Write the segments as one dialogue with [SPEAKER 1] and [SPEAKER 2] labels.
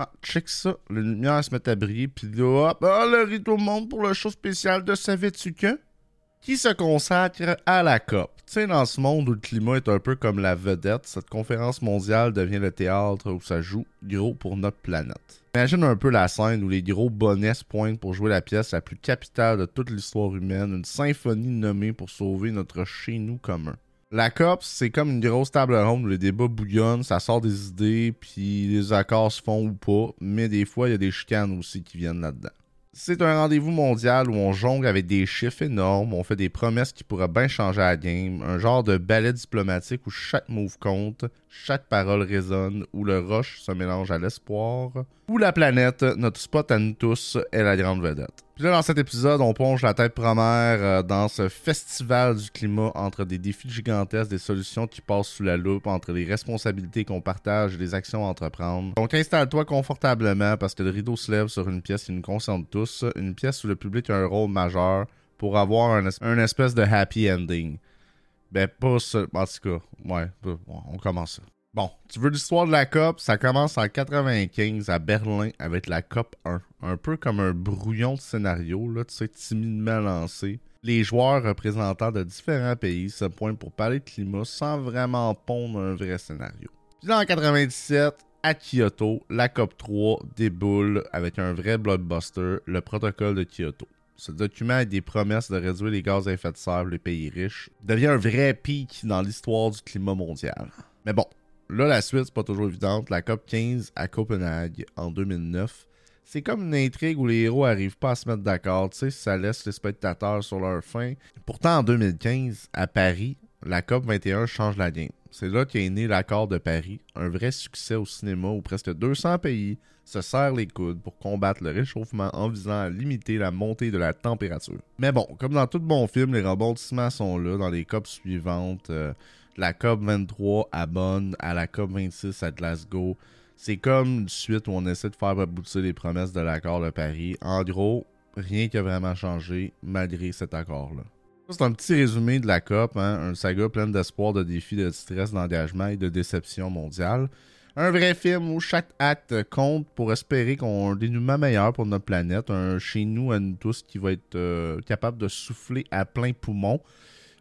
[SPEAKER 1] Ah, check ça. Les lumières se mettent à briller, puis là, hop, ah, le rideau monte pour le show spécial de Savais-tu? Qui se consacre à la COP? Tu sais, dans ce monde où le climat est un peu comme la vedette, cette conférence mondiale devient le théâtre où ça joue gros pour notre planète. Imagine un peu la scène où les gros bonnets se pointent pour jouer la pièce la plus capitale de toute l'histoire humaine, une symphonie nommée pour sauver notre chez-nous commun. La COP, c'est comme une grosse table ronde où les débats bouillonnent, ça sort des idées, puis les accords se font ou pas, mais des fois, il y a des chicanes aussi qui viennent là-dedans. C'est un rendez-vous mondial où on jongle avec des chiffres énormes, on fait des promesses qui pourraient bien changer la game, un genre de ballet diplomatique où chaque move compte, chaque parole résonne, où le roche se mélange à l'espoir, où la planète, notre spot à nous tous, est la grande vedette. Puis là, dans cet épisode, on plonge la tête première euh, dans ce festival du climat entre des défis gigantesques, des solutions qui passent sous la loupe, entre les responsabilités qu'on partage et les actions à entreprendre. Donc installe-toi confortablement parce que le rideau se lève sur une pièce qui nous concerne tous, une pièce où le public a un rôle majeur pour avoir un, un espèce de happy ending. Ben, pas ça. En tout cas, ouais, on commence ça. Bon, tu veux l'histoire de la COP? Ça commence en 95 à Berlin avec la COP 1. Un peu comme un brouillon de scénario, là, tu sais, timidement lancé. Les joueurs représentants de différents pays se pointent pour parler de climat sans vraiment pondre un vrai scénario. Puis en 97, à Kyoto, la COP 3 déboule avec un vrai blockbuster, le protocole de Kyoto. Ce document avec des promesses de réduire les gaz à effet de serre les pays riches devient un vrai pic dans l'histoire du climat mondial. Mais bon, là, la suite, c'est pas toujours évidente. La COP 15 à Copenhague en 2009, c'est comme une intrigue où les héros arrivent pas à se mettre d'accord. Tu sais, ça laisse les spectateurs sur leur fin. Pourtant, en 2015, à Paris, la COP 21 change la game. C'est là qu'est né l'accord de Paris, un vrai succès au cinéma où presque 200 pays se serrent les coudes pour combattre le réchauffement en visant à limiter la montée de la température. Mais bon, comme dans tout bon film, les rebondissements sont là dans les COP suivantes. Euh, la COP 23 à Bonn, à la COP 26 à Glasgow. C'est comme une suite où on essaie de faire aboutir les promesses de l'accord de Paris. En gros, rien qui a vraiment changé malgré cet accord-là. C'est un petit résumé de la COP, hein, un saga plein d'espoir, de défis, de stress, d'engagement et de déception mondiale. Un vrai film où chaque acte compte pour espérer qu'on ait un dénouement meilleur pour notre planète, un chez nous à nous tous qui va être euh, capable de souffler à plein poumon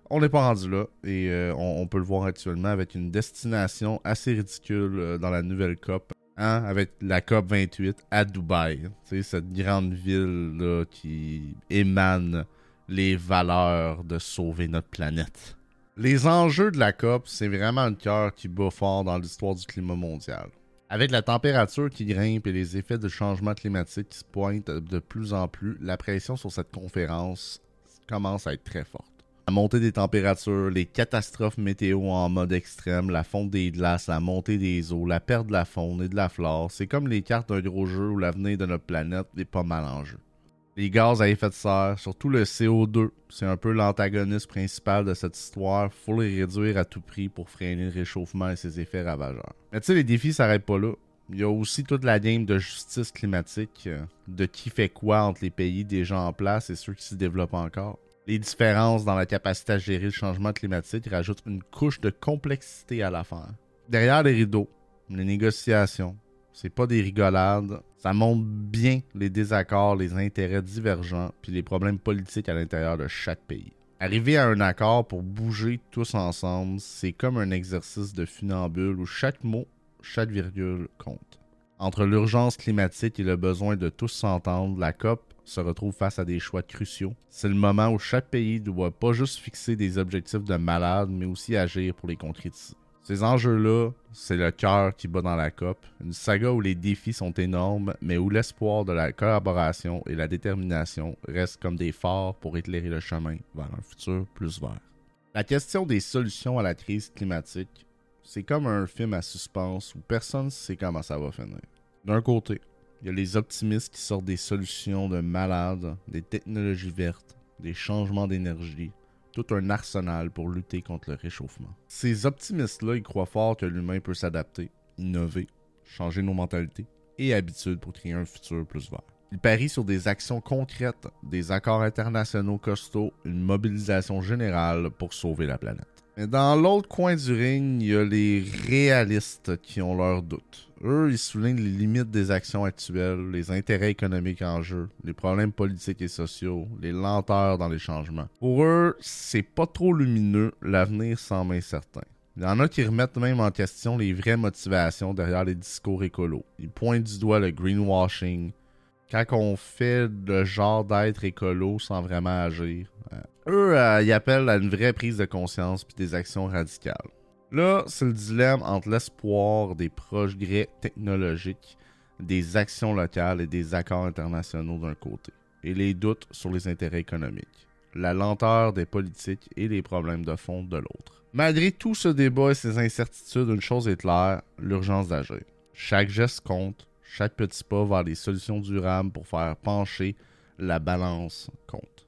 [SPEAKER 1] on n'est pas rendu là et euh, on, peut le voir actuellement avec une destination assez ridicule euh, dans la nouvelle COP. Hein, avec la COP 28 à Dubaï. Cette grande ville là, qui émane les valeurs de sauver notre planète. Les enjeux de la COP, c'est vraiment le cœur qui bat fort dans l'histoire du climat mondial. Avec la température qui grimpe et les effets du changement climatique qui se pointent de plus en plus, la pression sur cette conférence commence à être très forte. La montée des températures, les catastrophes météo en mode extrême, la fonte des glaces, la montée des eaux, la perte de la faune et de la flore, c'est comme les cartes d'un gros jeu où l'avenir de notre planète est pas mal en jeu. Les gaz à effet de serre, surtout le CO2, c'est un peu l'antagoniste principal de cette histoire. Faut les réduire à tout prix pour freiner le réchauffement et ses effets ravageurs. Mais tu sais, les défis s'arrêtent pas là. Il y a aussi toute la game de justice climatique, euh, de qui fait quoi entre les pays déjà en place et ceux qui se développent encore. Les différences dans la capacité à gérer le changement climatique rajoutent une couche de complexité à l'affaire. Derrière les rideaux, les négociations, c'est pas des rigolades, ça montre bien les désaccords, les intérêts divergents, puis les problèmes politiques à l'intérieur de chaque pays. Arriver à un accord pour bouger tous ensemble, c'est comme un exercice de funambule où chaque mot, chaque virgule compte. Entre l'urgence climatique et le besoin de tous s'entendre, la COP se retrouve face à des choix cruciaux. C'est le moment où chaque pays doit pas juste fixer des objectifs de malade, mais aussi agir pour les concrétiser. Ces enjeux-là, c'est le cœur qui bat dans la COP, une saga où les défis sont énormes, mais où l'espoir de la collaboration et la détermination restent comme des phares pour éclairer le chemin vers un futur plus vert. La question des solutions à la crise climatique, c'est comme un film à suspense où personne ne sait comment ça va finir. D'un côté, il y a les optimistes qui sortent des solutions de malades, des technologies vertes, des changements d'énergie, tout un arsenal pour lutter contre le réchauffement. Ces optimistes-là, croient fort que l'humain peut s'adapter, innover, changer nos mentalités et habitudes pour créer un futur plus vert. Ils parient sur des actions concrètes, des accords internationaux costauds, une mobilisation générale pour sauver la planète. Mais dans l'autre coin du ring, il y a les réalistes qui ont leurs doutes Eux, ils soulignent les limites des actions actuelles, les intérêts économiques en jeu, les problèmes politiques et sociaux, les lenteurs dans les changements. Pour eux, c'est pas trop lumineux, l'avenir semble incertain. Il y en a qui remettent même en question les vraies motivations derrière les discours écolos. Ils pointent du doigt le greenwashing, quand on fait le genre d'être écolo sans vraiment agir. Euh, eux, euh, ils appellent à une vraie prise de conscience puis des actions radicales. Là, c'est le dilemme entre l'espoir des progrès technologiques, des actions locales et des accords internationaux d'un côté, et les doutes sur les intérêts économiques, la lenteur des politiques et les problèmes de fond de l'autre. Malgré tout ce débat et ces incertitudes, une chose est claire, l'urgence d'agir. Chaque geste compte, chaque petit pas vers des solutions durables pour faire pencher la balance compte.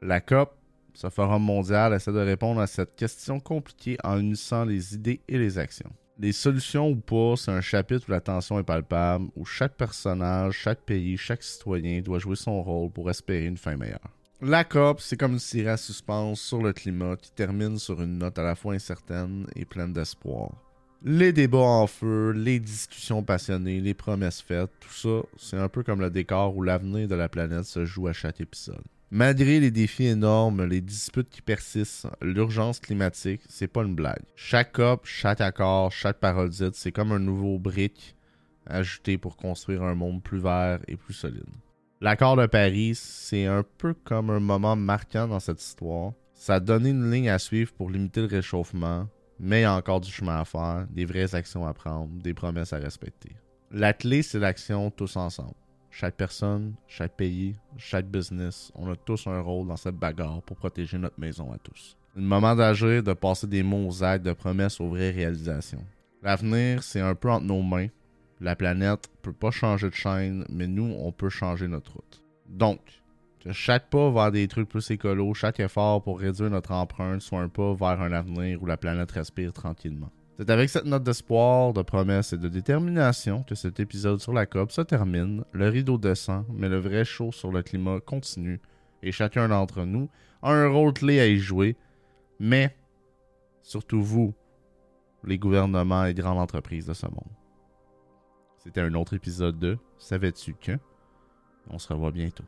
[SPEAKER 1] La COP, ce forum mondial, essaie de répondre à cette question compliquée en unissant les idées et les actions. Les solutions ou pas, c'est un chapitre où la tension est palpable, où chaque personnage, chaque pays, chaque citoyen doit jouer son rôle pour espérer une fin meilleure. La COP, c'est comme une série à suspense sur le climat qui termine sur une note à la fois incertaine et pleine d'espoir. Les débats en feu, les discussions passionnées, les promesses faites, tout ça, c'est un peu comme le décor où l'avenir de la planète se joue à chaque épisode. Malgré les défis énormes, les disputes qui persistent, l'urgence climatique, c'est pas une blague. Chaque COP, chaque accord, chaque parole c'est comme un nouveau brique ajouté pour construire un monde plus vert et plus solide. L'accord de Paris, c'est un peu comme un moment marquant dans cette histoire. Ça a donné une ligne à suivre pour limiter le réchauffement, mais il y a encore du chemin à faire, des vraies actions à prendre, des promesses à respecter. La clé, c'est l'action tous ensemble. Chaque personne, chaque pays, chaque business, on a tous un rôle dans cette bagarre pour protéger notre maison à tous. Le moment d'agir, de passer des mots aux actes, de promesses aux vraies réalisations. L'avenir, c'est un peu entre nos mains. La planète peut pas changer de chaîne, mais nous, on peut changer notre route. Donc, chaque pas vers des trucs plus écolos, chaque effort pour réduire notre empreinte soit un pas vers un avenir où la planète respire tranquillement. C'est avec cette note d'espoir, de promesse et de détermination que cet épisode sur la COP se termine. Le rideau descend, mais le vrai show sur le climat continue et chacun d'entre nous a un rôle clé à y jouer. Mais, surtout vous, les gouvernements et grandes entreprises de ce monde. C'était un autre épisode de Savais-tu que? On se revoit bientôt.